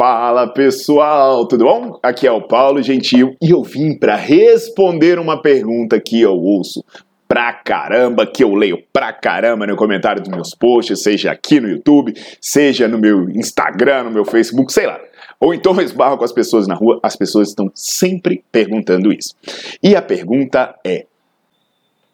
Fala pessoal, tudo bom? Aqui é o Paulo Gentil e eu vim para responder uma pergunta que eu ouço pra caramba, que eu leio pra caramba no comentário dos meus posts, seja aqui no YouTube, seja no meu Instagram, no meu Facebook, sei lá. Ou então eu esbarro com as pessoas na rua, as pessoas estão sempre perguntando isso. E a pergunta é: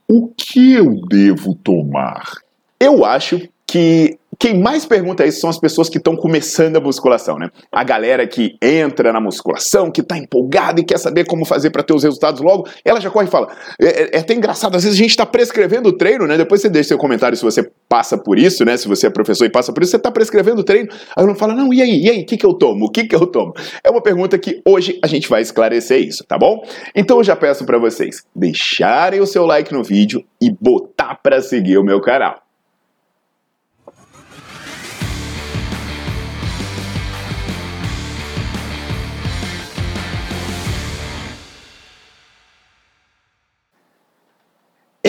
o que eu devo tomar? Eu acho que quem mais pergunta isso são as pessoas que estão começando a musculação, né? A galera que entra na musculação, que está empolgada e quer saber como fazer para ter os resultados logo, ela já corre e fala. É, é, é até engraçado, às vezes a gente está prescrevendo o treino, né? Depois você deixa seu comentário se você passa por isso, né? Se você é professor e passa por isso, você está prescrevendo o treino. Aí não fala, não, e aí, e aí, o que, que eu tomo? O que, que eu tomo? É uma pergunta que hoje a gente vai esclarecer isso, tá bom? Então eu já peço para vocês deixarem o seu like no vídeo e botar para seguir o meu canal.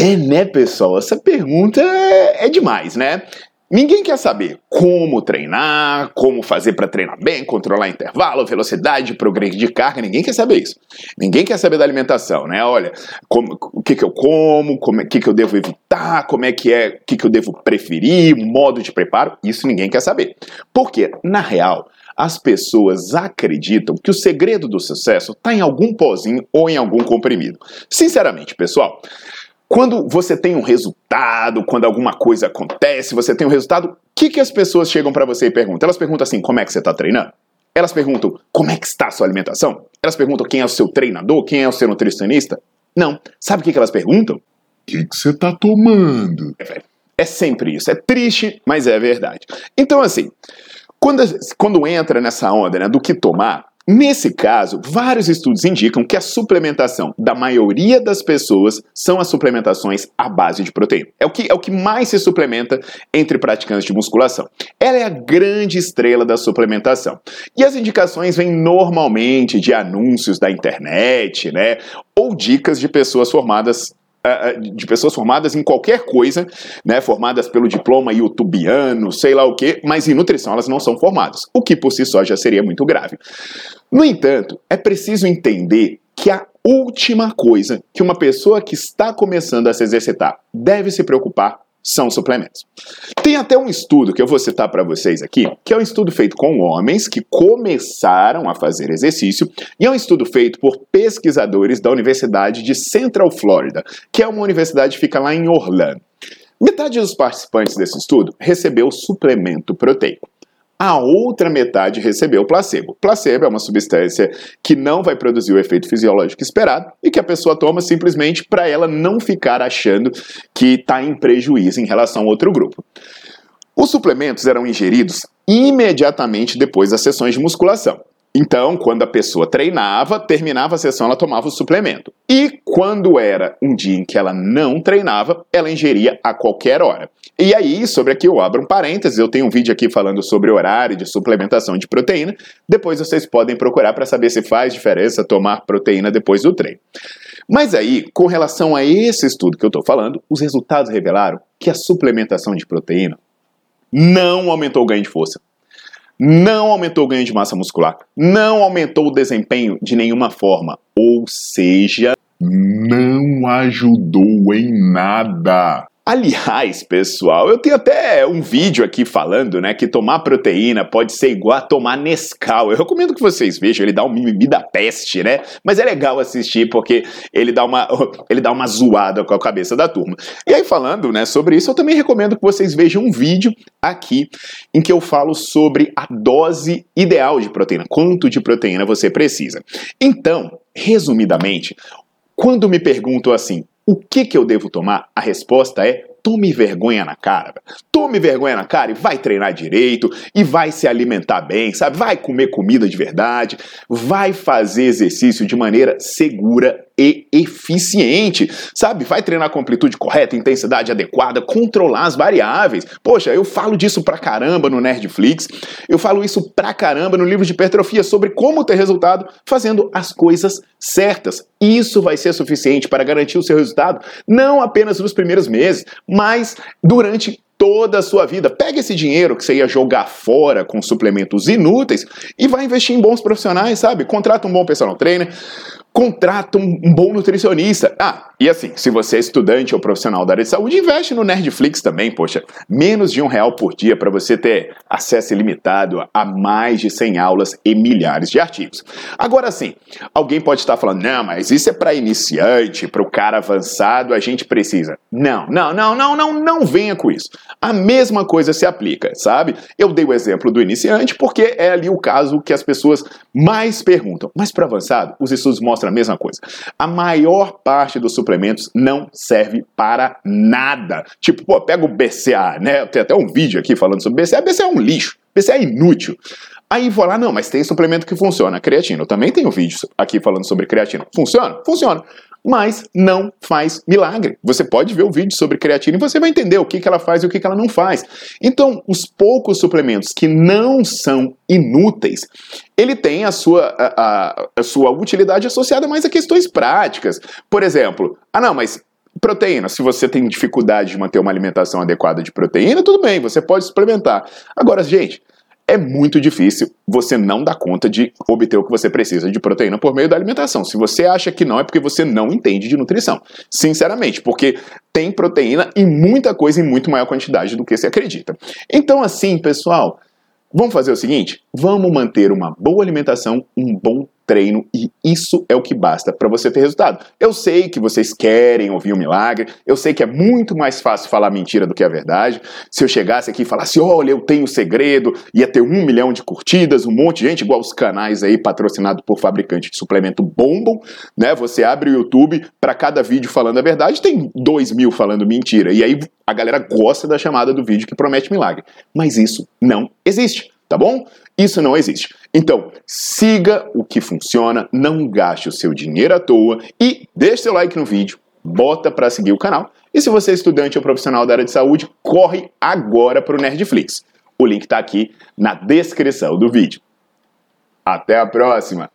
É, né, pessoal? Essa pergunta é, é demais, né? Ninguém quer saber como treinar, como fazer para treinar bem, controlar intervalo, velocidade, progresso de carga, ninguém quer saber isso. Ninguém quer saber da alimentação, né? Olha, como, o que, que eu como, o que, que eu devo evitar, como é que é, o que, que eu devo preferir, modo de preparo, isso ninguém quer saber. Porque, na real, as pessoas acreditam que o segredo do sucesso está em algum pozinho ou em algum comprimido. Sinceramente, pessoal, quando você tem um resultado, quando alguma coisa acontece, você tem um resultado, o que, que as pessoas chegam para você e perguntam? Elas perguntam assim: como é que você está treinando? Elas perguntam como é que está a sua alimentação? Elas perguntam quem é o seu treinador, quem é o seu nutricionista? Não. Sabe o que, que elas perguntam? O que, que você está tomando? É, é sempre isso. É triste, mas é verdade. Então, assim, quando, quando entra nessa onda né, do que tomar, Nesse caso, vários estudos indicam que a suplementação da maioria das pessoas são as suplementações à base de proteína. É o que, é o que mais se suplementa entre praticantes de musculação. Ela é a grande estrela da suplementação. E as indicações vêm normalmente de anúncios da internet, né? Ou dicas de pessoas formadas de pessoas formadas em qualquer coisa, né, formadas pelo diploma youtubiano, sei lá o que, mas em nutrição elas não são formadas, o que por si só já seria muito grave. No entanto, é preciso entender que a última coisa que uma pessoa que está começando a se exercitar deve se preocupar são suplementos. Tem até um estudo que eu vou citar para vocês aqui, que é um estudo feito com homens que começaram a fazer exercício, e é um estudo feito por pesquisadores da Universidade de Central Florida, que é uma universidade que fica lá em Orlando. Metade dos participantes desse estudo recebeu suplemento proteico a outra metade recebeu placebo. Placebo é uma substância que não vai produzir o efeito fisiológico esperado e que a pessoa toma simplesmente para ela não ficar achando que está em prejuízo em relação ao outro grupo. Os suplementos eram ingeridos imediatamente depois das sessões de musculação. Então, quando a pessoa treinava, terminava a sessão, ela tomava o suplemento. E quando era um dia em que ela não treinava, ela ingeria a qualquer hora. E aí, sobre aqui eu abro um parênteses, eu tenho um vídeo aqui falando sobre horário de suplementação de proteína. Depois vocês podem procurar para saber se faz diferença tomar proteína depois do treino. Mas aí, com relação a esse estudo que eu estou falando, os resultados revelaram que a suplementação de proteína não aumentou o ganho de força não aumentou o ganho de massa muscular, não aumentou o desempenho de nenhuma forma, ou seja, não ajudou em nada. Aliás, pessoal, eu tenho até um vídeo aqui falando, né, que tomar proteína pode ser igual a tomar Nescau. Eu recomendo que vocês vejam, ele dá um mimimi da peste, né? Mas é legal assistir porque ele dá uma ele dá uma zoada com a cabeça da turma. E aí falando, né, sobre isso, eu também recomendo que vocês vejam um vídeo aqui em que eu falo sobre a dose ideal de proteína, quanto de proteína você precisa. Então, resumidamente, quando me perguntam assim, o que, que eu devo tomar? A resposta é tome vergonha na cara. Tome vergonha na cara e vai treinar direito e vai se alimentar bem, sabe? Vai comer comida de verdade, vai fazer exercício de maneira segura e eficiente, sabe? Vai treinar com amplitude correta, intensidade adequada, controlar as variáveis. Poxa, eu falo disso pra caramba no Nerdflix, eu falo isso pra caramba no livro de hipertrofia sobre como ter resultado fazendo as coisas certas. Isso vai ser suficiente para garantir o seu resultado, não apenas nos primeiros meses, mas durante toda a sua vida. Pega esse dinheiro que você ia jogar fora com suplementos inúteis e vai investir em bons profissionais, sabe? Contrata um bom personal trainer, contrata um, um, bom nutricionista. Ah, e assim, se você é estudante ou profissional da área de saúde, investe no Nerdflix também, poxa. Menos de um real por dia para você ter acesso ilimitado a mais de 100 aulas e milhares de artigos. Agora sim, alguém pode estar falando, não, mas isso é para iniciante, para o cara avançado, a gente precisa. Não, não, não, não, não, não venha com isso. A mesma coisa se aplica, sabe? Eu dei o exemplo do iniciante porque é ali o caso que as pessoas mais perguntam. Mas para avançado, os estudos mostram a mesma coisa. A maior parte dos suplementos não serve para nada. Tipo, pô, pega o BCA, né? Tem até um vídeo aqui falando sobre BCA. BCA é um lixo. BCA é inútil. Aí vou lá, não, mas tem suplemento que funciona, creatina. Eu também tenho vídeo aqui falando sobre creatina. Funciona? Funciona mas não faz milagre. Você pode ver o vídeo sobre creatina e você vai entender o que, que ela faz e o que, que ela não faz. Então, os poucos suplementos que não são inúteis, ele tem a sua, a, a, a sua utilidade associada mais a questões práticas. Por exemplo, ah não, mas Proteína, se você tem dificuldade de manter uma alimentação adequada de proteína, tudo bem, você pode suplementar. Agora, gente, é muito difícil você não dar conta de obter o que você precisa de proteína por meio da alimentação. Se você acha que não, é porque você não entende de nutrição. Sinceramente, porque tem proteína e muita coisa em muito maior quantidade do que você acredita. Então, assim, pessoal, vamos fazer o seguinte: vamos manter uma boa alimentação, um bom treino e isso é o que basta para você ter resultado. Eu sei que vocês querem ouvir um milagre, eu sei que é muito mais fácil falar mentira do que a verdade. Se eu chegasse aqui e falasse, olha, eu tenho segredo, ia ter um milhão de curtidas, um monte de gente, igual os canais aí patrocinados por fabricante de suplemento bombam, né? Você abre o YouTube, para cada vídeo falando a verdade, tem dois mil falando mentira. E aí a galera gosta da chamada do vídeo que promete milagre. Mas isso não existe tá bom? Isso não existe. Então, siga o que funciona, não gaste o seu dinheiro à toa e deixe seu like no vídeo, bota para seguir o canal. E se você é estudante ou profissional da área de saúde, corre agora para o Nerdflix. O link está aqui na descrição do vídeo. Até a próxima!